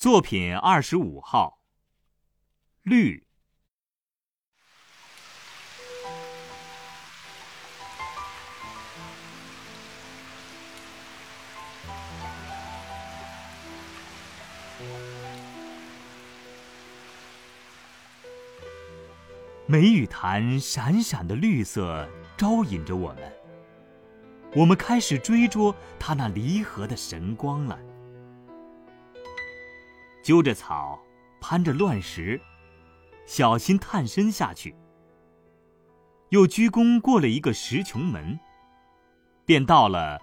作品二十五号。绿。梅雨潭闪闪的绿色招引着我们，我们开始追逐它那离合的神光了。揪着草，攀着乱石，小心探身下去。又鞠躬过了一个石穹门，便到了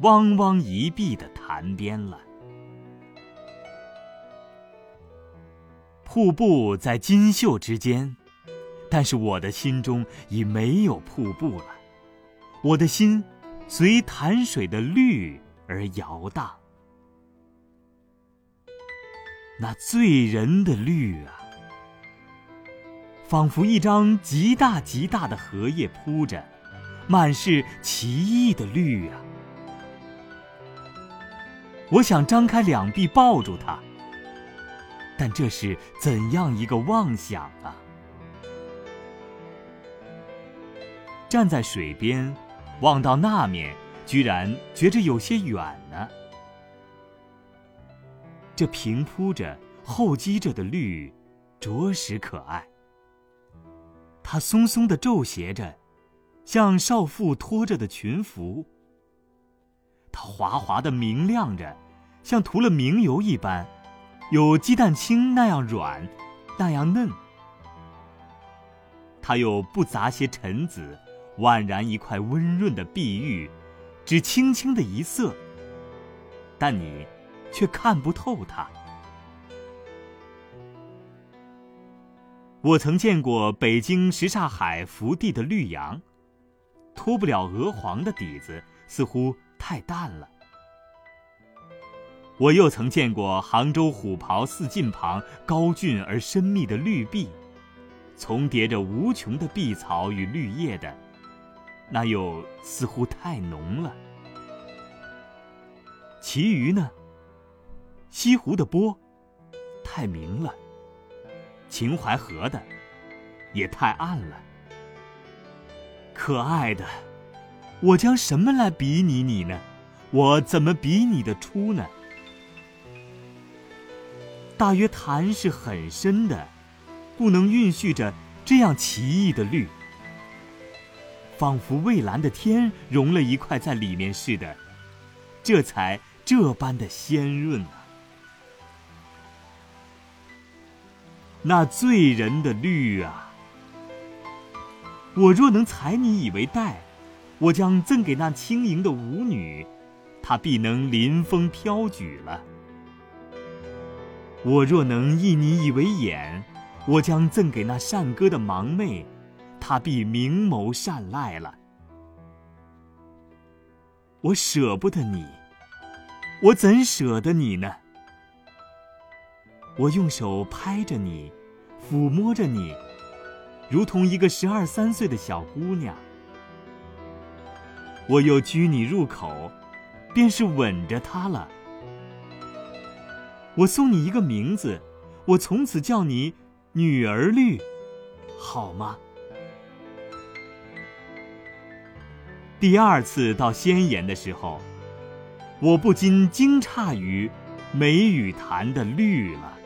汪汪一碧的潭边了。瀑布在金秀之间，但是我的心中已没有瀑布了，我的心随潭水的绿而摇荡。那醉人的绿啊，仿佛一张极大极大的荷叶铺着，满是奇异的绿啊！我想张开两臂抱住它，但这是怎样一个妄想啊！站在水边，望到那面，居然觉着有些远呢。这平铺着、厚积着的绿，着实可爱。它松松的皱斜着，像少妇拖着的裙服。它滑滑的明亮着，像涂了明油一般，有鸡蛋清那样软，那样嫩。它又不杂些尘子，宛然一块温润的碧玉，只轻轻的一色。但你。却看不透它。我曾见过北京什刹海福地的绿杨，脱不了鹅黄的底子，似乎太淡了。我又曾见过杭州虎跑寺近旁高峻而深密的绿壁，重叠着无穷的碧草与绿叶的，那又似乎太浓了。其余呢？西湖的波太明了，秦淮河的也太暗了。可爱的，我将什么来比拟你呢？我怎么比你的出呢？大约潭是很深的，不能蕴蓄着这样奇异的绿，仿佛蔚蓝的天融了一块在里面似的，这才这般的鲜润啊！那醉人的绿啊！我若能采你以为带，我将赠给那轻盈的舞女，她必能临风飘举了；我若能忆你以为眼，我将赠给那善歌的盲妹，她必明眸善睐了。我舍不得你，我怎舍得你呢？我用手拍着你，抚摸着你，如同一个十二三岁的小姑娘。我又拘你入口，便是吻着她了。我送你一个名字，我从此叫你女儿绿，好吗？第二次到仙岩的时候，我不禁惊诧于梅雨潭的绿了。